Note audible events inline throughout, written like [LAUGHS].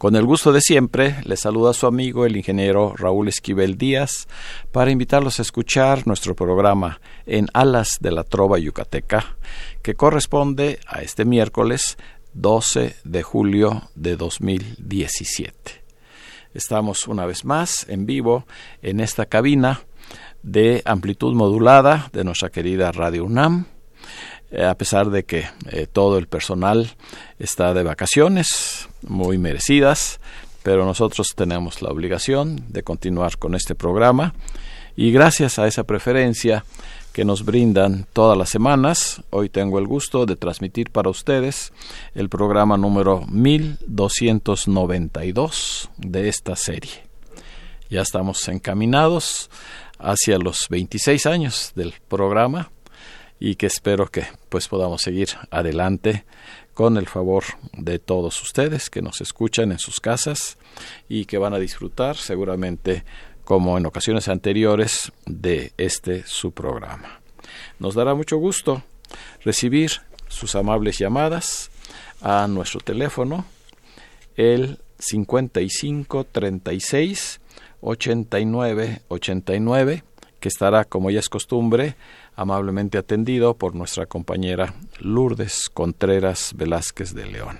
Con el gusto de siempre, le saluda su amigo el ingeniero Raúl Esquivel Díaz para invitarlos a escuchar nuestro programa en Alas de la Trova Yucateca, que corresponde a este miércoles 12 de julio de 2017. Estamos una vez más en vivo en esta cabina de amplitud modulada de nuestra querida Radio UNAM a pesar de que eh, todo el personal está de vacaciones, muy merecidas, pero nosotros tenemos la obligación de continuar con este programa y gracias a esa preferencia que nos brindan todas las semanas, hoy tengo el gusto de transmitir para ustedes el programa número 1292 de esta serie. Ya estamos encaminados hacia los 26 años del programa y que espero que pues podamos seguir adelante con el favor de todos ustedes que nos escuchan en sus casas y que van a disfrutar seguramente como en ocasiones anteriores de este su programa. Nos dará mucho gusto recibir sus amables llamadas a nuestro teléfono el 55 36 89 89 que estará como ya es costumbre amablemente atendido por nuestra compañera Lourdes Contreras Velázquez de León.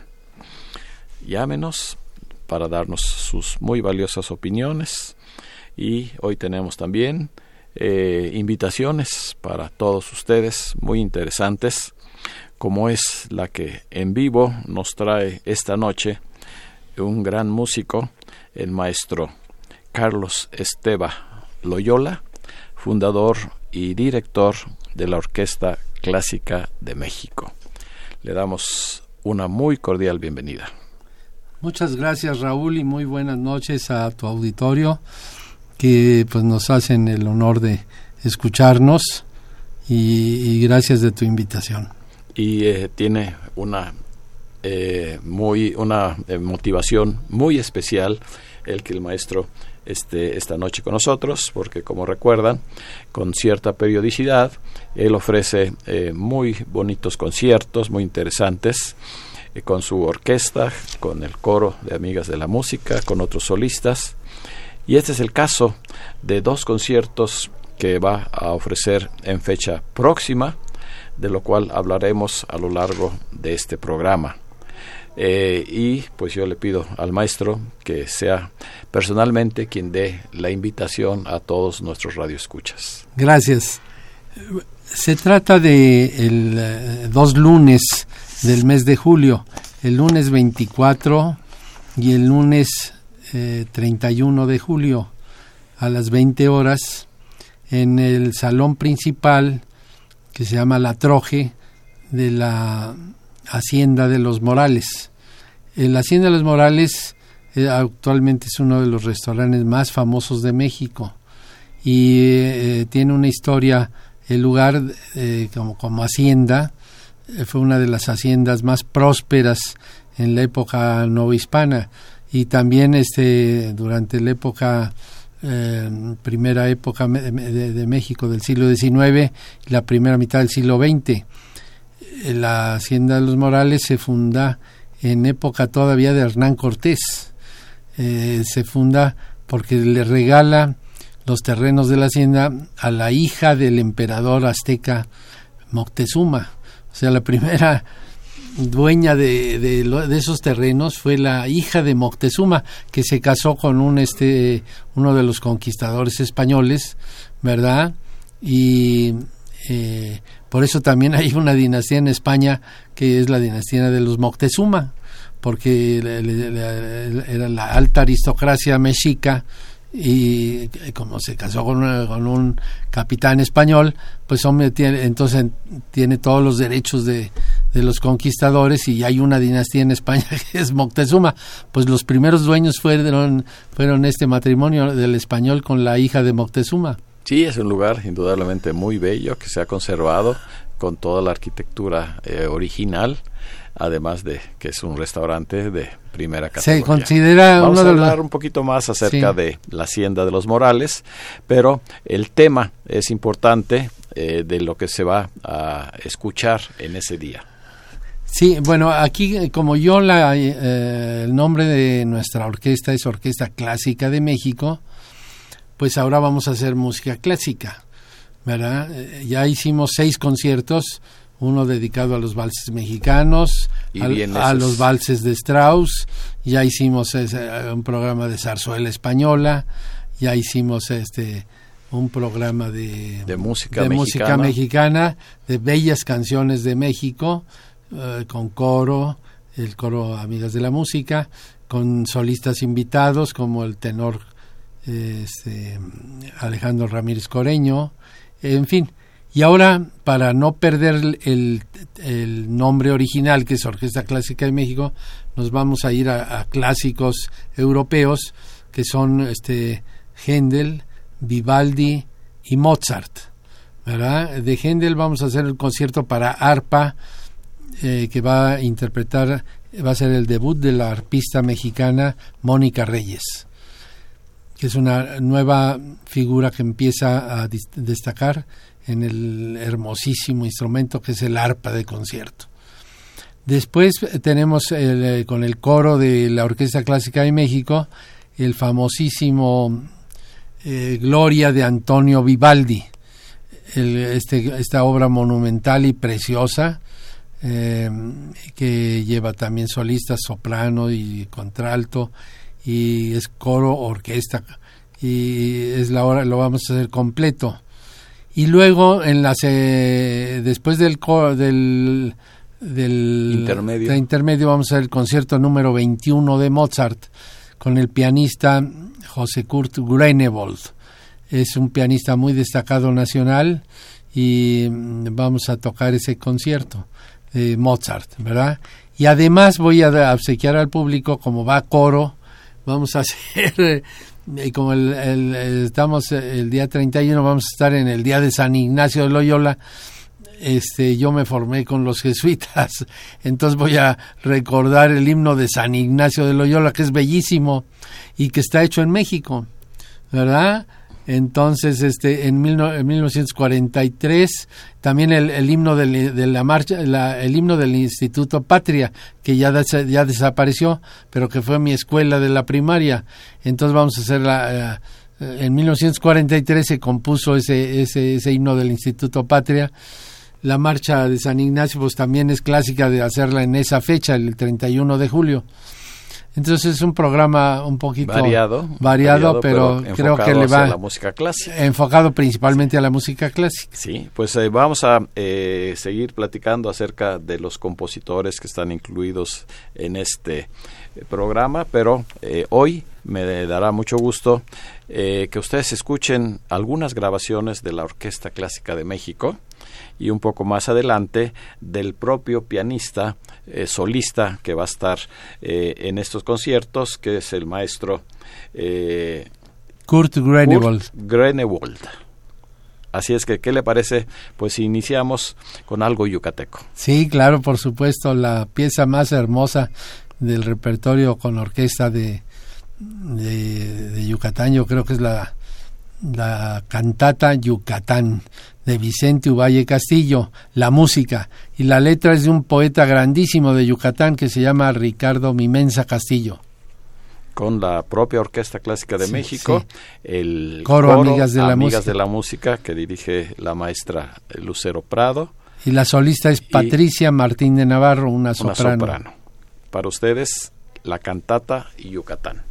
Llámenos para darnos sus muy valiosas opiniones y hoy tenemos también eh, invitaciones para todos ustedes muy interesantes como es la que en vivo nos trae esta noche un gran músico, el maestro Carlos Esteba Loyola, fundador y director de la Orquesta Clásica de México. Le damos una muy cordial bienvenida. Muchas gracias Raúl y muy buenas noches a tu auditorio que pues nos hacen el honor de escucharnos y, gracias de tu invitación. Y eh, tiene una eh, muy una eh, motivación muy especial el que el maestro este, esta noche con nosotros, porque como recuerdan, con cierta periodicidad, él ofrece eh, muy bonitos conciertos, muy interesantes, eh, con su orquesta, con el coro de Amigas de la Música, con otros solistas. Y este es el caso de dos conciertos que va a ofrecer en fecha próxima, de lo cual hablaremos a lo largo de este programa. Eh, y pues yo le pido al maestro que sea personalmente quien dé la invitación a todos nuestros radioescuchas. Gracias. Se trata de el, eh, dos lunes del mes de julio, el lunes 24 y el lunes 31 eh, de julio a las 20 horas en el salón principal que se llama La Troje de la Hacienda de los Morales. La Hacienda de los Morales eh, actualmente es uno de los restaurantes más famosos de México. Y eh, tiene una historia, el lugar eh, como, como hacienda, fue una de las haciendas más prósperas en la época novohispana. Y también este durante la época primera época de, de, México del siglo XIX y la primera mitad del siglo XX la hacienda de los Morales se funda en época todavía de Hernán Cortés. Eh, se funda porque le regala los terrenos de la hacienda a la hija del emperador azteca Moctezuma. O sea, la primera dueña de, de, esos terrenos fue la hija de Moctezuma, que se casó con un este uno de los conquistadores españoles, ¿verdad? Y eh, por eso también hay una dinastía en España que es la dinastía de los Moctezuma, porque era la alta aristocracia mexica y como se casó con, un capitán español, pues hombre, tiene, entonces tiene todos los derechos de, de, los conquistadores y hay una dinastía en España [LAUGHS] que es Moctezuma. Pues los primeros dueños fueron, fueron este matrimonio del español con la hija de Moctezuma. Sí, es un lugar indudablemente muy bello que se ha conservado con toda la arquitectura eh, original además de que es un restaurante de primera categoría. Se considera Vamos uno a hablar un poquito más acerca de la hacienda de los Morales, pero el tema es importante eh, de lo que se va a escuchar en ese día. Sí, bueno, aquí como yo la, eh, el nombre de nuestra orquesta es Orquesta Clásica de México, pues ahora vamos a hacer música clásica, ¿verdad? Eh, ya hicimos seis conciertos uno dedicado a los valses mexicanos, a, los valses de Strauss, ya hicimos un programa de zarzuela española, ya hicimos este un programa de, de, música, música mexicana, de bellas canciones de México, eh, con coro, el coro Amigas de la Música, con solistas invitados como el tenor este, Alejandro Ramírez Coreño, en fin, y ahora, para no perder el, nombre original, que es Orquesta Clásica de México, nos vamos a ir a, clásicos europeos, que son este Händel, Vivaldi y Mozart. De Händel vamos a hacer el concierto para arpa, eh, que va a interpretar, va a ser el debut de la arpista mexicana Mónica Reyes, que es una nueva figura que empieza a destacar en el hermosísimo instrumento que es el arpa de concierto. Después tenemos eh, con el coro de la Orquesta Clásica de México el famosísimo eh, Gloria de Antonio Vivaldi, este, esta obra monumental y preciosa eh, que lleva también solistas soprano y contralto y es coro orquesta y es la hora lo vamos a hacer completo y luego en las después del del del intermedio. intermedio vamos a ver el concierto número 21 de Mozart con el pianista José Kurt Grunewold. Es un pianista muy destacado nacional y mm, vamos a tocar ese concierto de Mozart, ¿verdad? Y además voy a obsequiar al público como va coro, vamos a [LAUGHS] hacer y como el, estamos el día 31 vamos a estar en el día de San Ignacio de Loyola. Este yo me formé con los jesuitas [LAUGHS] entonces voy a recordar el himno de San Ignacio de Loyola que es bellísimo y que está hecho en México verdad entonces, este, en, 1943, también el, himno de la marcha, el himno del Instituto Patria, que ya, ya desapareció, pero que fue mi escuela de la primaria. Entonces vamos a hacer la, eh, en 1943 se compuso ese, ese, ese himno del Instituto Patria. La marcha de San Ignacio, pues también es clásica de hacerla en esa fecha, el 31 de julio. Entonces es un programa un poquito variado, variado, pero, creo que le va a la música clásica. Enfocado principalmente a la música clásica. Sí, pues eh, vamos a eh, seguir platicando acerca de los compositores que están incluidos en este eh, programa, pero hoy me dará mucho gusto que ustedes escuchen algunas grabaciones de la Orquesta Clásica de México y un poco más adelante del propio pianista eh, solista que va a estar eh, en estos conciertos, que es el maestro eh, Kurt Grenewold. Así es que, ¿qué le parece? Pues iniciamos con algo yucateco. Sí, claro, por supuesto, la pieza más hermosa del repertorio con orquesta de, de, de Yucatán, yo creo que es la, la cantata Yucatán de Vicente Uvalle Castillo, la música y la letra es de un poeta grandísimo de Yucatán que se llama Ricardo Mimensa Castillo. Con la propia Orquesta Clásica de México, el coro, Amigas, de, la Música. de la Música que dirige la maestra Lucero Prado. Y la solista es Patricia Martín de Navarro, una soprano. Una soprano. Para ustedes, la cantata Yucatán.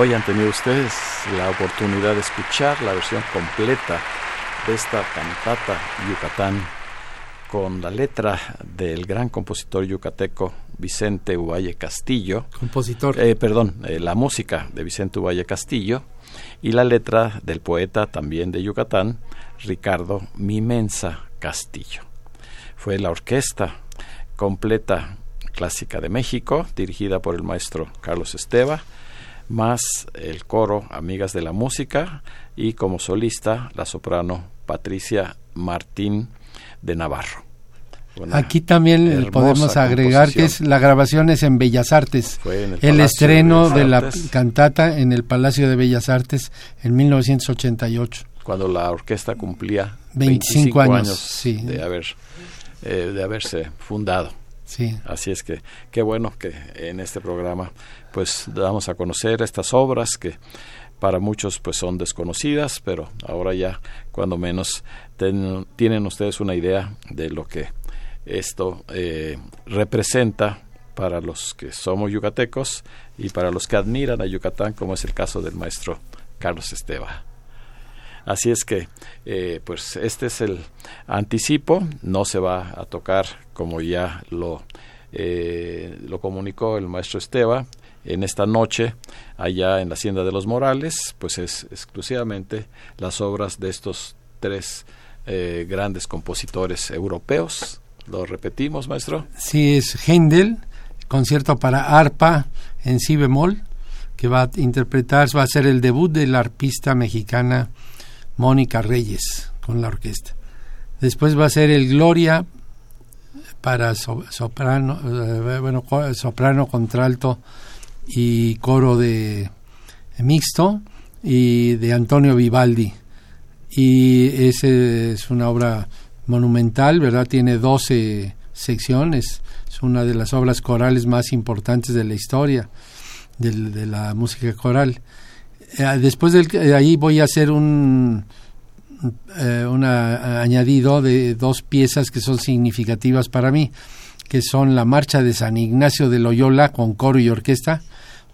Hoy han tenido ustedes la oportunidad de escuchar la versión completa de esta cantata Yucatán con la letra del gran compositor yucateco Vicente Uvalle Castillo. Compositor. Eh, perdón, eh, la música de Vicente Uvalle Castillo y la letra del poeta también de Yucatán, Ricardo Mimensa Castillo. Fue la orquesta completa clásica de México, dirigida por el maestro Carlos Esteva, más el coro Amigas de la Música y como solista la soprano Patricia Martín de Navarro. Aquí también podemos agregar que es la grabación es en Bellas Artes. el, estreno de, la cantata en el Palacio de Bellas Artes en 1988. Cuando la orquesta cumplía 25, años, de, haber, eh, de haberse fundado. Sí. Así es que qué bueno que en este programa pues damos a conocer estas obras que para muchos pues son desconocidas, pero ahora ya cuando menos tienen ustedes una idea de lo que esto eh, representa para los que somos yucatecos y para los que admiran a Yucatán, como es el caso del maestro Carlos Esteba. Así es que, eh, pues este es el anticipo, no se va a tocar como ya lo, eh, lo comunicó el maestro Esteba en esta noche allá en la Hacienda de los Morales, pues es exclusivamente las obras de estos tres grandes compositores europeos ¿Lo repetimos, maestro? Sí, es Händel, concierto para arpa en si bemol, que va a interpretar, va a ser el debut de la arpista mexicana Mónica Reyes con la orquesta. Después va a ser el Gloria para soprano, eh, bueno, soprano, contralto y coro de mixto y de Antonio Vivaldi. Y ese es una obra monumental, ¿verdad? Tiene 12 secciones, es una de las obras corales más importantes de la historia de, la música coral. Eh, después de ahí voy a hacer un, eh, añadido de dos piezas que son significativas para mí, que son la marcha de San Ignacio de Loyola con coro y orquesta,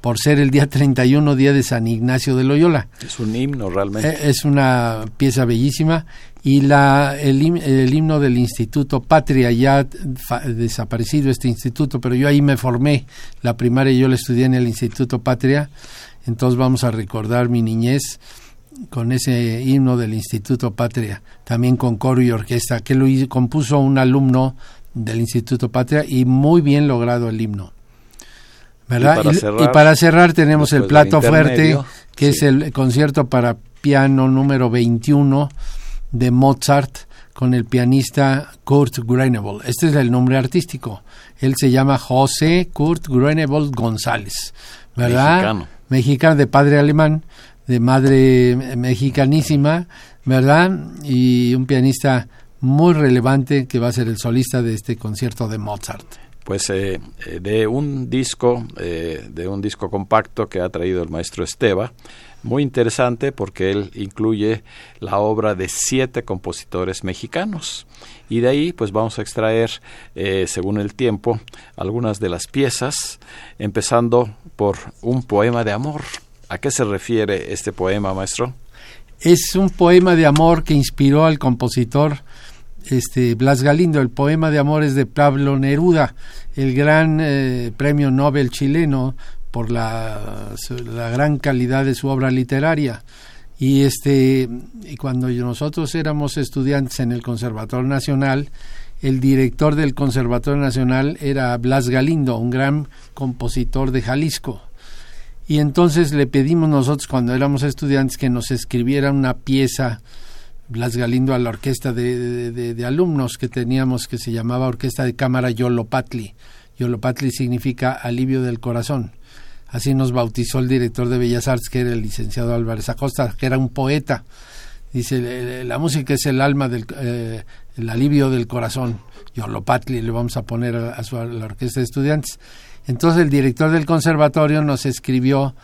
por ser el día 31, día de San Ignacio de Loyola. Es un himno realmente. Eh, es una pieza bellísima y la, el, himno del Instituto Patria, ya desaparecido este instituto, pero yo ahí me formé, la primaria yo la estudié en el Instituto Patria, entonces vamos a recordar mi niñez con ese himno del Instituto Patria, también con coro y orquesta, que lo compuso un alumno del Instituto Patria y muy bien logrado el himno. ¿Verdad? Y para, cerrar, tenemos el plato fuerte, que es el concierto para piano número 21 de Mozart con el pianista Kurt Gruenebel. Este es el nombre artístico. Él se llama José Kurt Gruenebel González, ¿verdad? Mexicano. Mexicano de padre alemán, de madre mexicanísima, ¿verdad? Y un pianista muy relevante que va a ser el solista de este concierto de Mozart pues eh, eh, de un disco eh, de un disco compacto que ha traído el maestro Esteba. Muy interesante porque él incluye la obra de siete compositores mexicanos. Y de ahí pues vamos a extraer según el tiempo algunas de las piezas empezando por un poema de amor. A qué se refiere este poema maestro es un poema de amor que inspiró al compositor este Blas Galindo, el poema de amores de Pablo Neruda, el gran eh, premio Nobel chileno por la, la, gran calidad de su obra literaria. Y este y cuando nosotros éramos estudiantes en el Conservatorio Nacional, el director del Conservatorio Nacional era Blas Galindo, un gran compositor de Jalisco. Y entonces le pedimos nosotros cuando éramos estudiantes que nos escribiera una pieza Blas Galindo a la orquesta de, alumnos que teníamos que se llamaba Orquesta de Cámara Yolopatli. Yolopatli significa alivio del corazón. Así nos bautizó el director de Bellas Artes, que era el licenciado Álvarez Acosta, que era un poeta. Dice, la música es el alma del eh, el alivio del corazón. Yolopatli le vamos a poner a, su, a la orquesta de estudiantes. Entonces el director del conservatorio nos escribió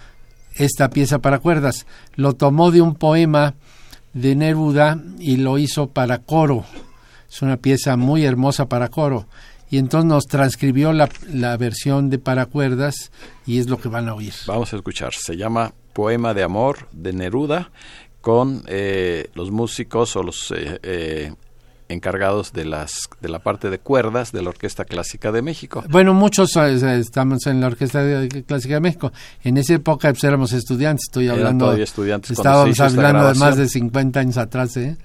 esta pieza para cuerdas. Lo tomó de un poema de Neruda y lo hizo para coro. Es una pieza muy hermosa para coro. Y entonces nos transcribió la, la versión de para cuerdas y es lo que van a oír. Vamos a escuchar. Se llama poema de amor de Neruda con eh, los músicos o los eh, encargados de las de la parte de cuerdas de la Orquesta Clásica de México. Bueno, muchos estamos en la Orquesta Clásica de México. En esa época pues, éramos estudiantes, estoy hablando. estudiantes. Estábamos hablando de más de 50 años atrás, ¿eh?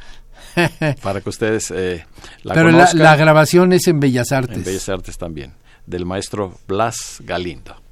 [LAUGHS] Para que ustedes eh, la Pero la grabación es en Bellas Artes. En Bellas Artes también, del maestro Blas Galindo.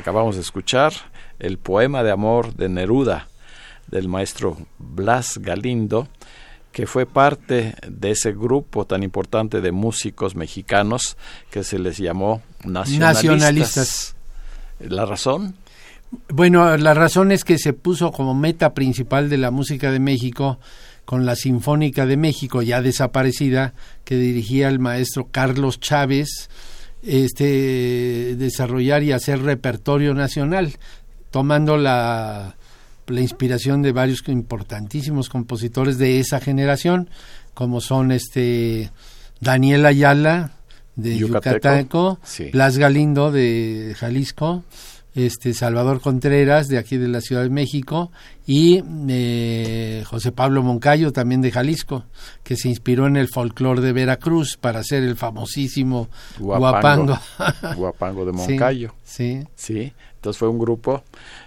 Acabamos de escuchar el poema de amor de Neruda del maestro Blas Galindo, que fue parte de ese grupo tan importante de músicos mexicanos que se les llamó nacionalistas. nacionalistas. ¿La razón? Bueno, la razón es que se puso como meta principal de la música de México con la Sinfónica de México, ya desaparecida, que dirigía el maestro Carlos Chávez, este, desarrollar y hacer repertorio nacional, tomando la, la inspiración de varios importantísimos compositores de esa generación, como son este Daniel Ayala de Yucateco, Blas Galindo de Jalisco, este Salvador Contreras de aquí de la Ciudad de México y eh, José Pablo Moncayo también de Jalisco que se inspiró en el folclore de Veracruz para hacer el famosísimo guapango. Guapango, [LAUGHS] de Moncayo. sí, sí entonces fue un grupo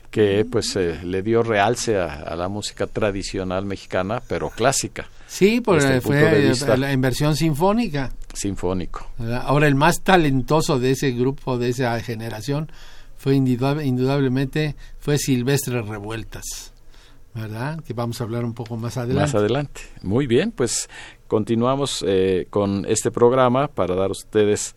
que pues eh, le dio realce a, la música tradicional mexicana pero clásica. Sí porque fue la inversión sinfónica. Sinfónico. Ahora el más talentoso de ese grupo de esa generación fue indudablemente fue Silvestre Revueltas, ¿verdad? Que vamos a hablar un poco más adelante. Más adelante. Muy bien, pues continuamos eh, con este programa para dar a ustedes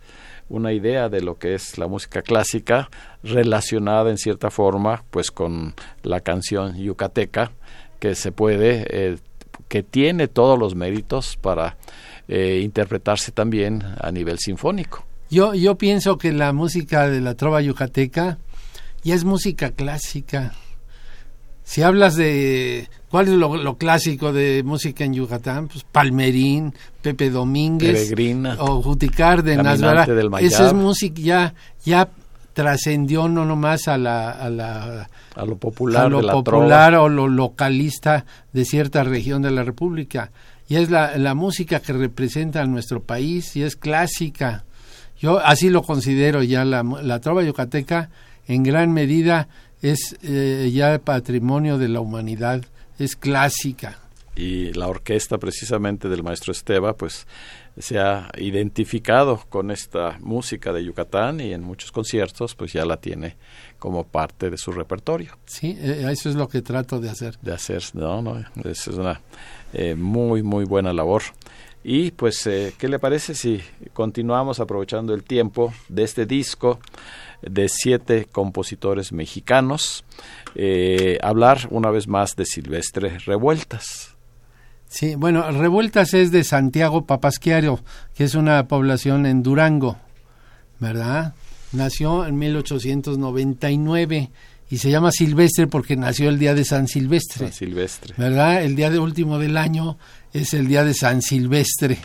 una idea de lo que es la música clásica relacionada en cierta forma pues con la canción yucateca que se puede eh, que tiene todos los méritos para eh, interpretarse también a nivel sinfónico. Yo, yo pienso que la música de la trova yucateca ya es música clásica. Si hablas de cuál es lo, clásico de música en Yucatán, pues Palmerín, Pepe Domínguez o Juti Cárdenas, Esa es música ya ya trascendió no nomás a la a la a lo popular, lo popular o lo localista de cierta región de la República. Y es la, la música que representa a nuestro país y es clásica. Yo así lo considero ya la, la trova yucateca en gran medida es eh, ya patrimonio de la humanidad, es clásica. Y la orquesta precisamente del maestro Esteba pues se ha identificado con esta música de Yucatán y en muchos conciertos pues ya la tiene como parte de su repertorio. Sí, eh, eso es lo que trato de hacer. De hacer, no, no, es una eh, muy, muy buena labor. Y pues, eh, ¿qué le parece si continuamos aprovechando el tiempo de este disco de siete compositores mexicanos? Eh, hablar una vez más de Silvestre Revueltas. Sí, bueno, Revueltas es de Santiago Papasquiaro, que es una población en Durango, ¿verdad? Nació en 1899 y se llama Silvestre porque nació el día de San Silvestre. San Silvestre. ¿Verdad? El día de último del año es el día de San Silvestre.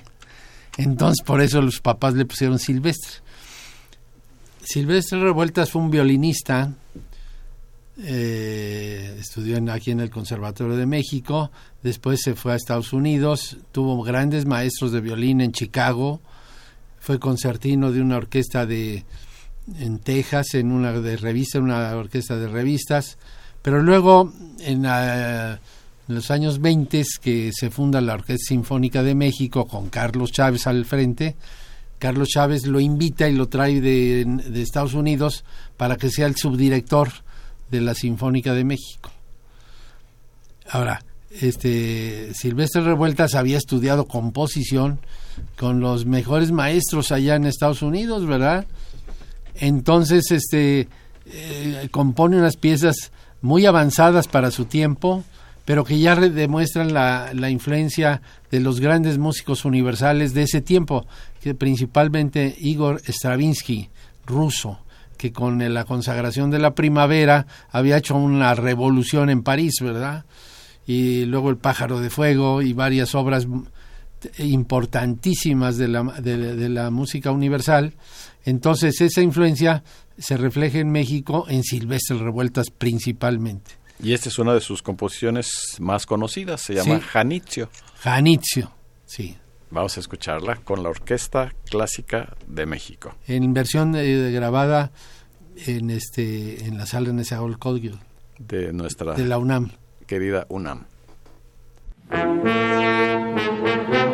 Entonces, por eso los papás le pusieron Silvestre. Silvestre Revueltas fue un violinista, eh, estudió aquí en el Conservatorio de México, después se fue a Estados Unidos, tuvo grandes maestros de violín en Chicago, fue concertino de una orquesta de en Texas, en una de revista, una orquesta de revistas, pero luego en en los años 20 que se funda la Orquesta Sinfónica de México con Carlos Chávez al frente, Carlos Chávez lo invita y lo trae de, Estados Unidos para que sea el subdirector de la Sinfónica de México. Ahora, este Silvestre Revueltas había estudiado composición con los mejores maestros allá en Estados Unidos, ¿verdad? Entonces, este eh, compone unas piezas muy avanzadas para su tiempo, pero que ya demuestran la, la, influencia de los grandes músicos universales de ese tiempo, que principalmente Igor Stravinsky, ruso, que con la consagración de la primavera había hecho una revolución en París, ¿verdad? Y luego El pájaro de fuego y varias obras importantísimas de la, de la música universal. Entonces esa influencia se refleja en México en Silvestre Revueltas principalmente. Y esta es una de sus composiciones más conocidas, se llama Janitzio. Janitzio, sí. Vamos a escucharla con la Orquesta Clásica de México. En versión eh, grabada en este en la sala Nezahualcóyotl de nuestra de la UNAM. Querida UNAM. [LAUGHS]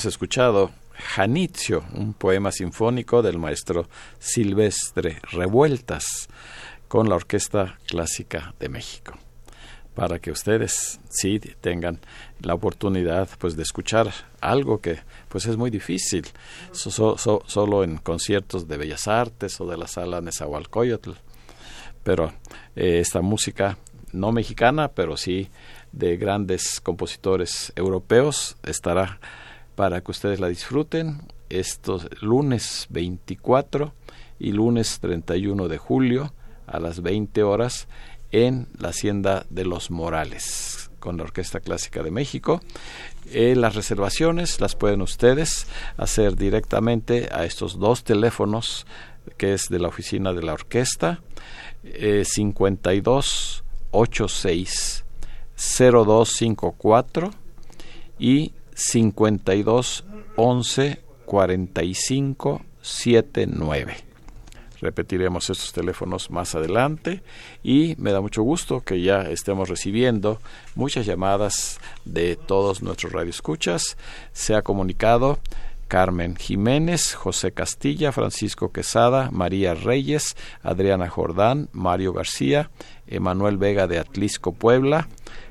Hemos escuchado Janitzio, un poema sinfónico del maestro Silvestre Revueltas, con la Orquesta Clásica de México. Para que ustedes sí tengan la oportunidad pues de escuchar algo que pues es muy difícil. Solo en conciertos de bellas artes o de la sala Nezahualcóyotl. Pero eh, esta música no mexicana pero sí de grandes compositores europeos estará para que ustedes la disfruten estos lunes 24 y lunes 31 de julio a las 20 horas en la Hacienda de los Morales con la Orquesta Clásica de México. Eh, las reservaciones las pueden ustedes hacer directamente a estos dos teléfonos que es de la oficina de la orquesta eh, 52 86 0254 y 52 11 45 79 Repetiremos estos teléfonos más adelante y me da mucho gusto que ya estemos recibiendo muchas llamadas de todos nuestros radioescuchas. Se ha comunicado Carmen Jiménez, José Castilla, Francisco Quesada, María Reyes, Adriana Jordán, Mario García, Emanuel Vega de Atlisco, Puebla,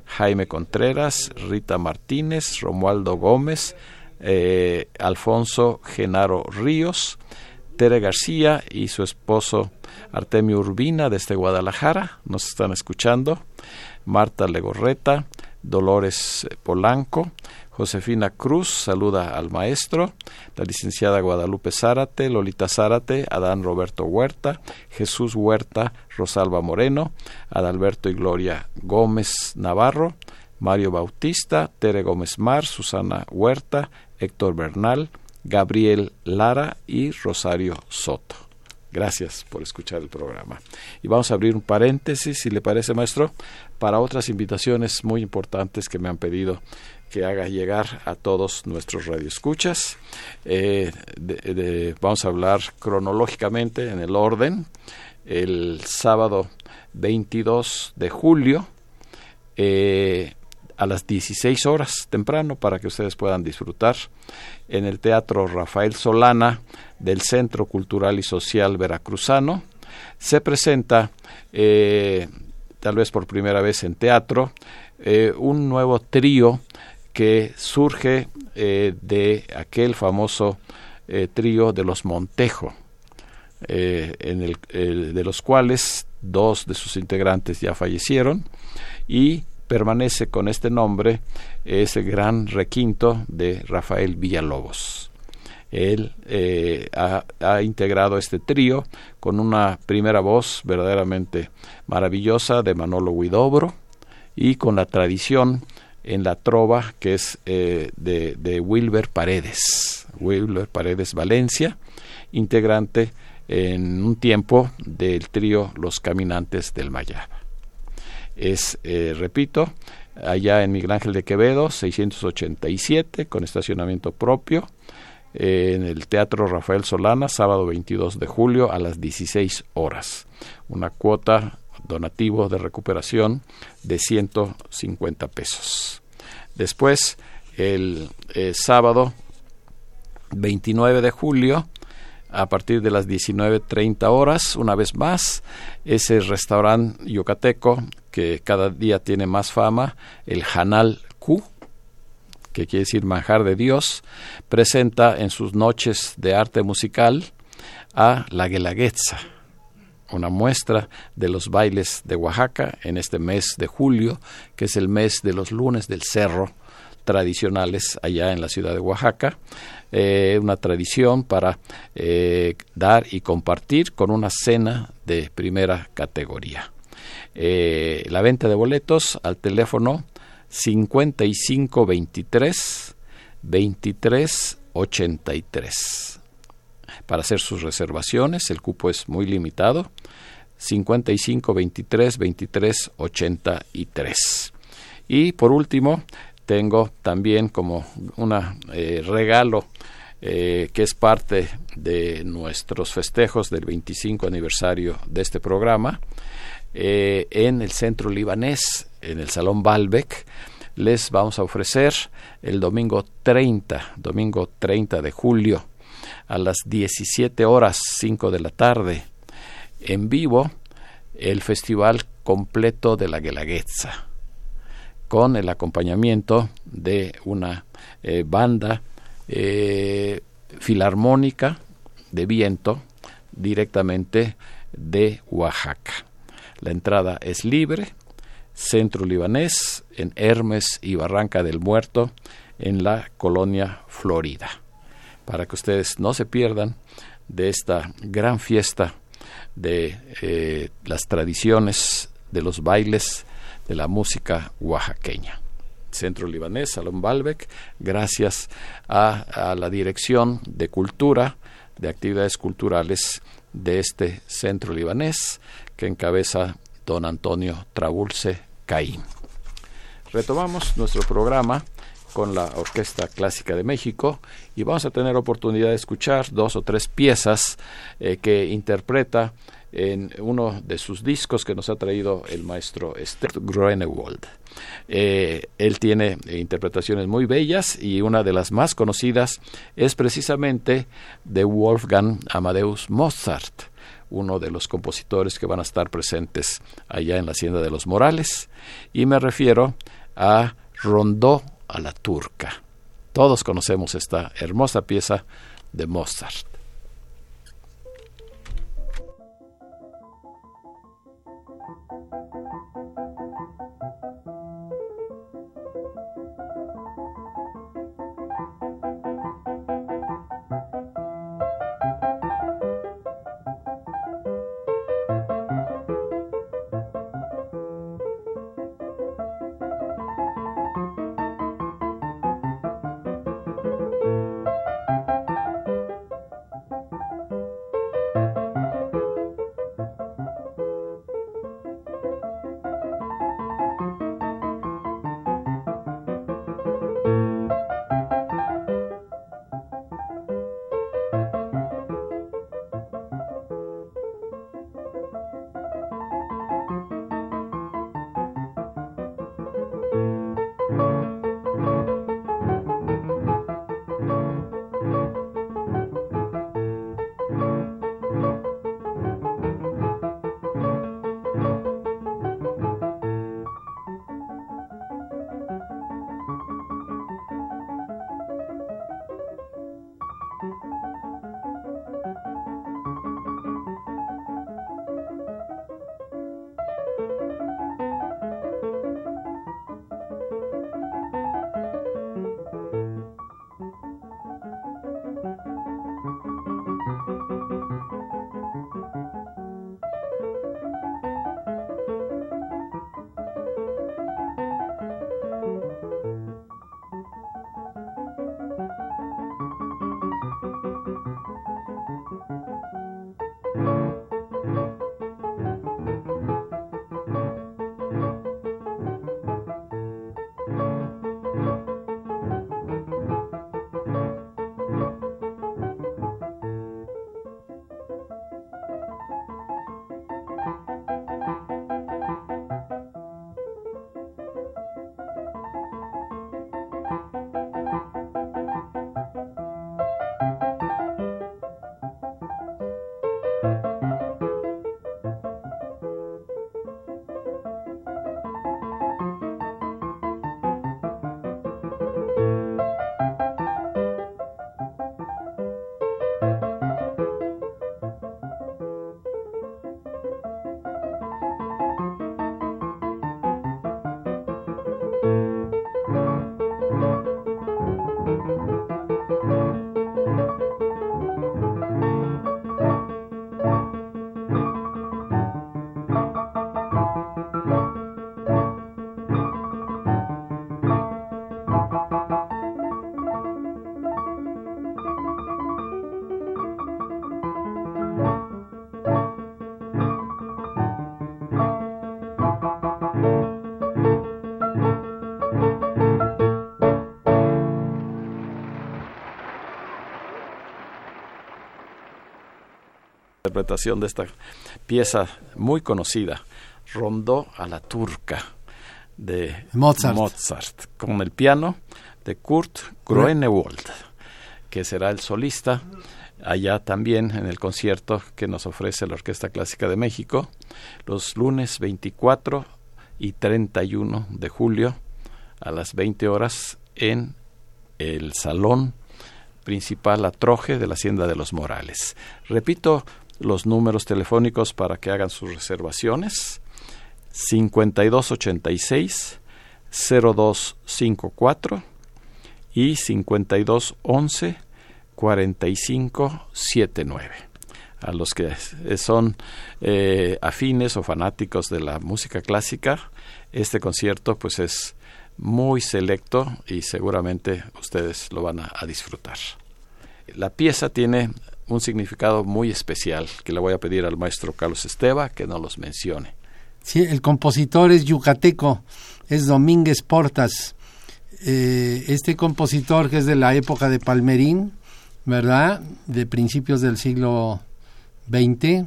Jaime Contreras, Rita Martínez, Romualdo Gómez, eh, Alfonso Genaro Ríos, Tere García y su esposo Artemio Urbina desde Guadalajara, nos están escuchando, Marta Legorreta, Dolores Polanco, Josefina Cruz saluda al maestro, la licenciada Guadalupe Zárate, Lolita Zárate, Adán Roberto Huerta, Jesús Huerta, Rosalba Moreno, Adalberto y Gloria Gómez Navarro, Mario Bautista, Tere Gómez Mar, Susana Huerta, Héctor Bernal, Gabriel Lara y Rosario Soto. Gracias por escuchar el programa. Y vamos a abrir un paréntesis, si le parece, maestro, para otras invitaciones muy importantes que me han pedido que haga llegar a todos nuestros radioescuchas. Eh, vamos a hablar cronológicamente en el orden. El sábado 22 de julio eh, a las 16 horas temprano para que ustedes puedan disfrutar en el Teatro Rafael Solana del Centro Cultural y Social Veracruzano. Se presenta, eh, tal vez por primera vez en teatro, un nuevo trío que surge eh, de aquel famoso trío de los Montejo, el, de los cuales dos de sus integrantes ya fallecieron y permanece con este nombre ese gran requinto de Rafael Villalobos. Él eh, ha, integrado este trío con una primera voz verdaderamente maravillosa de Manolo Huidobro y con la tradición en la trova que es eh, de, de, Wilber Paredes, Wilber Paredes Valencia, integrante en un tiempo del trío Los Caminantes del Mayab es, eh, repito, allá en Miguel Ángel de Quevedo, 687, con estacionamiento propio, eh, en el Teatro Rafael Solana, sábado 22 de julio a las 16 horas. Una cuota donativo de recuperación de 150 pesos. Después, el eh, sábado 29 de julio, a partir de las 19.30 horas, una vez más, ese restaurante yucateco que cada día tiene más fama, el Hanal Q, que quiere decir manjar de Dios, presenta en sus noches de arte musical a la Guelaguetza, una muestra de los bailes de Oaxaca en este mes de julio, que es el mes de los lunes del cerro tradicionales allá en la ciudad de Oaxaca. Eh, una tradición para eh, dar y compartir con una cena de primera categoría. Eh, la venta de boletos al teléfono 5523 2383. Para hacer sus reservaciones, el cupo es muy limitado. 5523 2383. Y por último, tengo también como un eh, regalo eh, que es parte de nuestros festejos del 25 aniversario de este programa, eh, en el centro libanés, en el Salón Balbec, les vamos a ofrecer el domingo 30, domingo 30 de julio, a las 17 horas 5 de la tarde, en vivo, el festival completo de la Guelaguetza, con el acompañamiento de una eh, banda eh, filarmónica de viento directamente de Oaxaca. La entrada es libre, centro libanés, en Hermes y Barranca del Muerto, en la colonia Florida. Para que ustedes no se pierdan de esta gran fiesta de eh, las tradiciones de los bailes de la música oaxaqueña. Centro Libanés, Salón Balbec, gracias a, la Dirección de Cultura, de Actividades Culturales de este Centro Libanés, que encabeza don Antonio Trabulce Caín. Retomamos nuestro programa con la Orquesta Clásica de México y vamos a tener oportunidad de escuchar dos o tres piezas eh, que interpreta en uno de sus discos que nos ha traído el maestro Stert Groenewold. Eh, él tiene interpretaciones muy bellas y una de las más conocidas es precisamente de Wolfgang Amadeus Mozart, uno de los compositores que van a estar presentes allá en la Hacienda de los Morales, y me refiero a Rondó a la Turca. Todos conocemos esta hermosa pieza de Mozart. Interpretación de esta pieza muy conocida, Rondó a la Turca, de Mozart. Mozart, con el piano de Kurt Groenewold, que será el solista allá también en el concierto que nos ofrece la Orquesta Clásica de México los lunes 24 y 31 de julio a las 20 horas en el Salón Principal Atroje de la Hacienda de los Morales. Repito los números telefónicos para que hagan sus reservaciones. 5286 0254 y 5211 4579. A los que son eh, afines o fanáticos de la música clásica, este concierto pues es muy selecto y seguramente ustedes lo van a, a disfrutar. La pieza tiene un significado muy especial que le voy a pedir al maestro Carlos Esteva que nos los mencione. Sí, el compositor es yucateco, es Domínguez Portas. Eh, este compositor que es de la época de Palmerín, ¿verdad? De principios del siglo XX.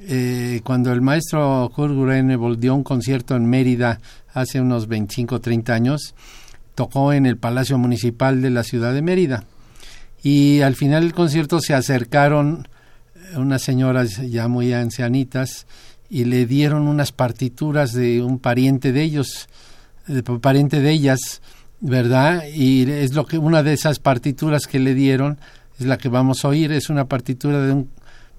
Eh, cuando el maestro Kurt Gurene dio un concierto en Mérida hace unos 25 o 30 años, tocó en el Palacio Municipal de la ciudad de Mérida. Y al final del concierto se acercaron unas señoras ya muy ancianitas y le dieron unas partituras de un pariente de ellos, de pariente de ellas, ¿verdad? Y es lo que una de esas partituras que le dieron es la que vamos a oír, es una partitura de un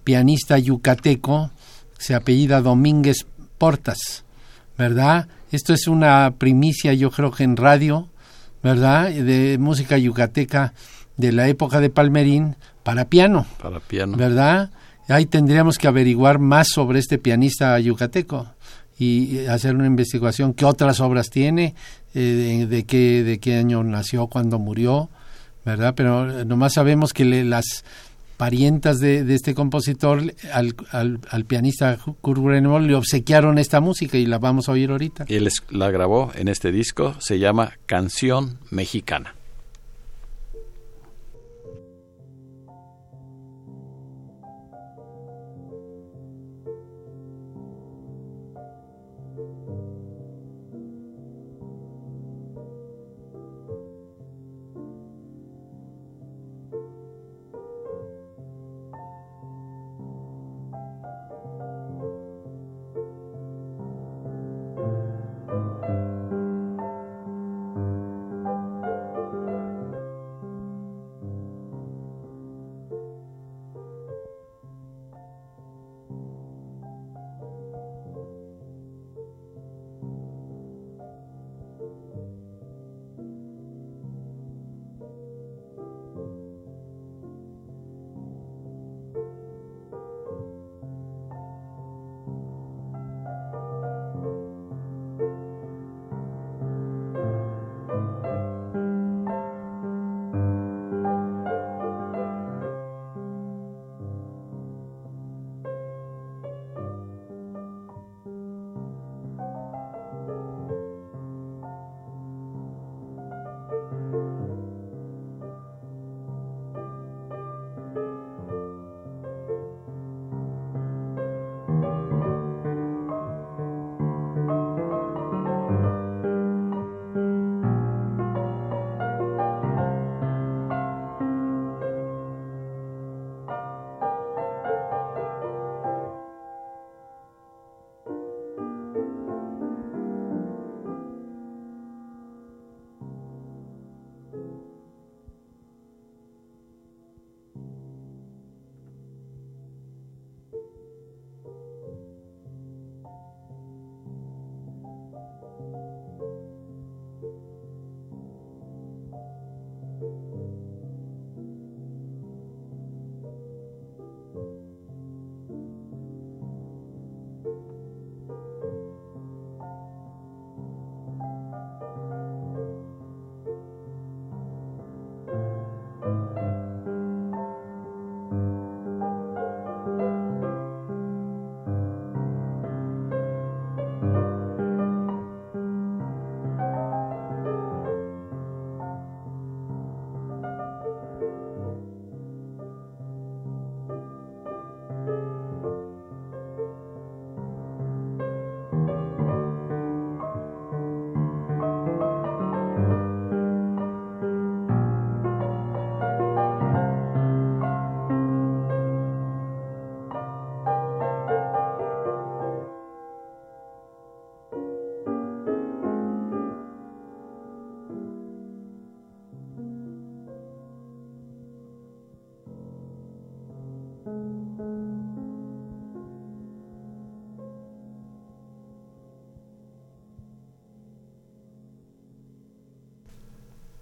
pianista yucateco, se apellida Domínguez Portas, ¿verdad? Esto es una primicia, yo creo que en radio, ¿verdad? De música yucateca de la época de Palmerín para piano. Para piano. ¿Verdad? Ahí tendríamos que averiguar más sobre este pianista yucateco y hacer una investigación qué otras obras tiene, eh, de, qué, de qué año nació, cuándo murió, ¿verdad? Pero nomás sabemos que las parientas de, este compositor al, al, pianista Kurt le obsequiaron esta música y la vamos a oír ahorita. Y él la grabó en este disco, se llama Canción Mexicana.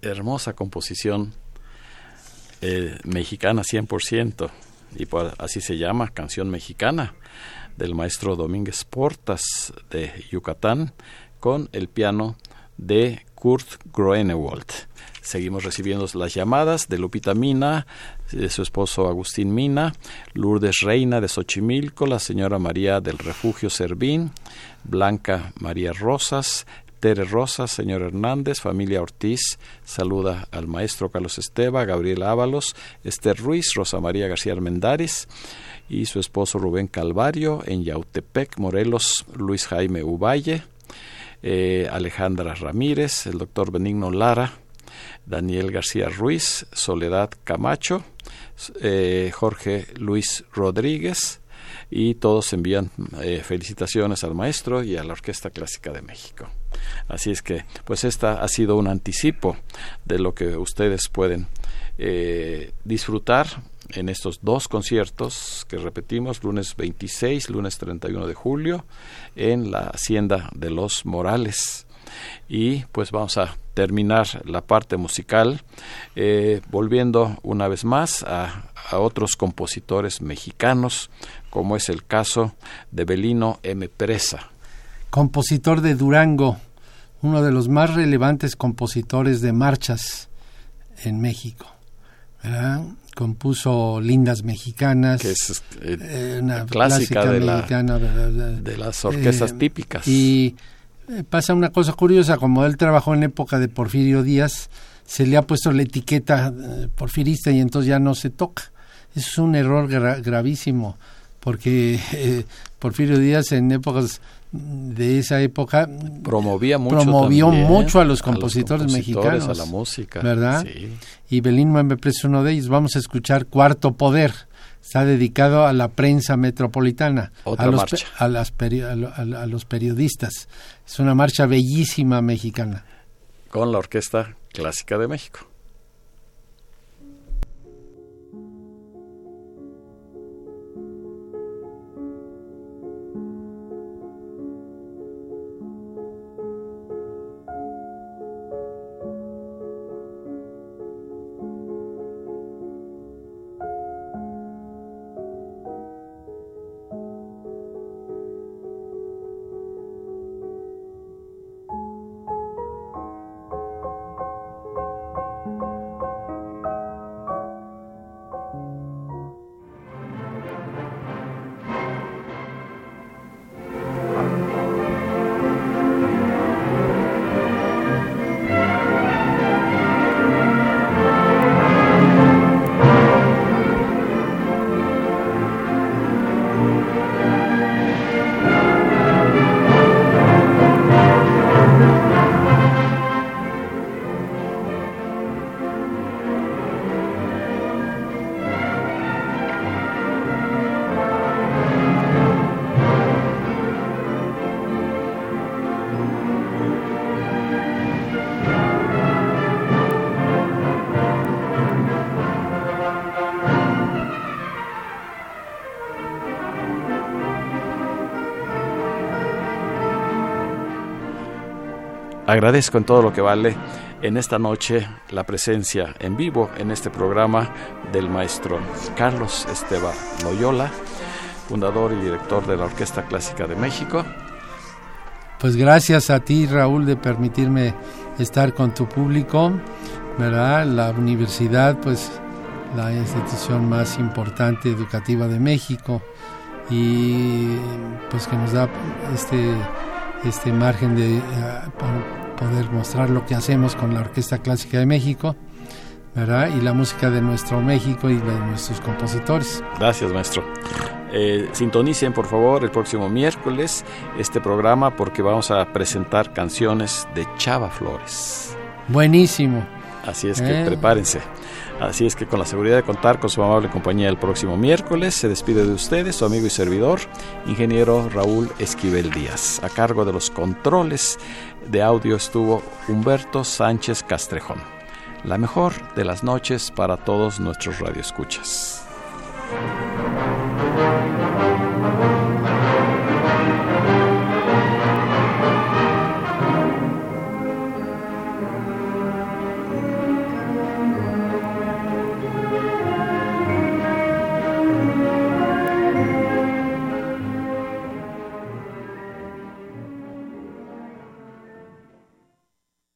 Hermosa composición eh, mexicana 100%, y así se llama, canción mexicana, del maestro Domínguez Portas de Yucatán, con el piano de Kurt Groenewald. Seguimos recibiendo las llamadas de Lupita Mina, de su esposo Agustín Mina, Lourdes Reina de Xochimilco, la señora María del Refugio Servín, Blanca María Rosas, Tere Rosas, señor Hernández, familia Ortiz, saluda al maestro Carlos Esteba, Gabriel Ábalos, Esther Ruiz, Rosa María García Armendáriz y su esposo Rubén Calvario, en Yautepec, Morelos, Luis Jaime Uvalle, eh, Alejandra Ramírez, el doctor Benigno Lara, Daniel García Ruiz, Soledad Camacho, eh, Jorge Luis Rodríguez, y todos envían eh, felicitaciones al maestro y a la Orquesta Clásica de México. Así es que, pues esta ha sido un anticipo de lo que ustedes pueden eh, disfrutar en estos dos conciertos que repetimos, lunes 26, lunes 31 de julio, en la Hacienda de los Morales. Y pues vamos a terminar la parte musical eh, volviendo una vez más a, a, otros compositores mexicanos, como es el caso de Belino M. Presa. Compositor de Durango, uno de los más relevantes compositores de marchas en México. Compuso Lindas Mexicanas, que es eh, eh, una clásica, de, mexicana, de las orquestas eh, típicas. Y pasa una cosa curiosa, como él trabajó en época de Porfirio Díaz, se le ha puesto la etiqueta porfirista y entonces ya no se toca. Eso es un error gravísimo, porque [LAUGHS] Porfirio Díaz en épocas de esa época promovía mucho promovió mucho a los compositores, mexicanos a la música verdad y Belín Muembe es uno de ellos. Vamos a escuchar Cuarto Poder. Está dedicado a la prensa metropolitana Otra a los marcha. a, las a, los periodistas. Es una marcha bellísima mexicana. Con la orquesta clásica de México Agradezco en todo lo que vale en esta noche la presencia en vivo en este programa del maestro Carlos Esteban Loyola, fundador y director de la Orquesta Clásica de México. Pues gracias a ti, Raúl, de permitirme estar con tu público, ¿verdad? La universidad, pues la institución más importante educativa de México y pues que nos da este este margen de uh, poder mostrar lo que hacemos con la Orquesta Clásica de México, ¿verdad? Y la música de nuestro México y de nuestros compositores. Gracias, maestro. Eh, sintonicen, por favor, el próximo miércoles este programa porque vamos a presentar canciones de Chava Flores. Buenísimo. Así es que eh. prepárense. Así es que con la seguridad de contar con su amable compañía el próximo miércoles, se despide de ustedes su amigo y servidor, ingeniero Raúl Esquivel Díaz. A cargo de los controles de audio estuvo Humberto Sánchez Castrejón. La mejor de las noches para todos nuestros radioescuchas.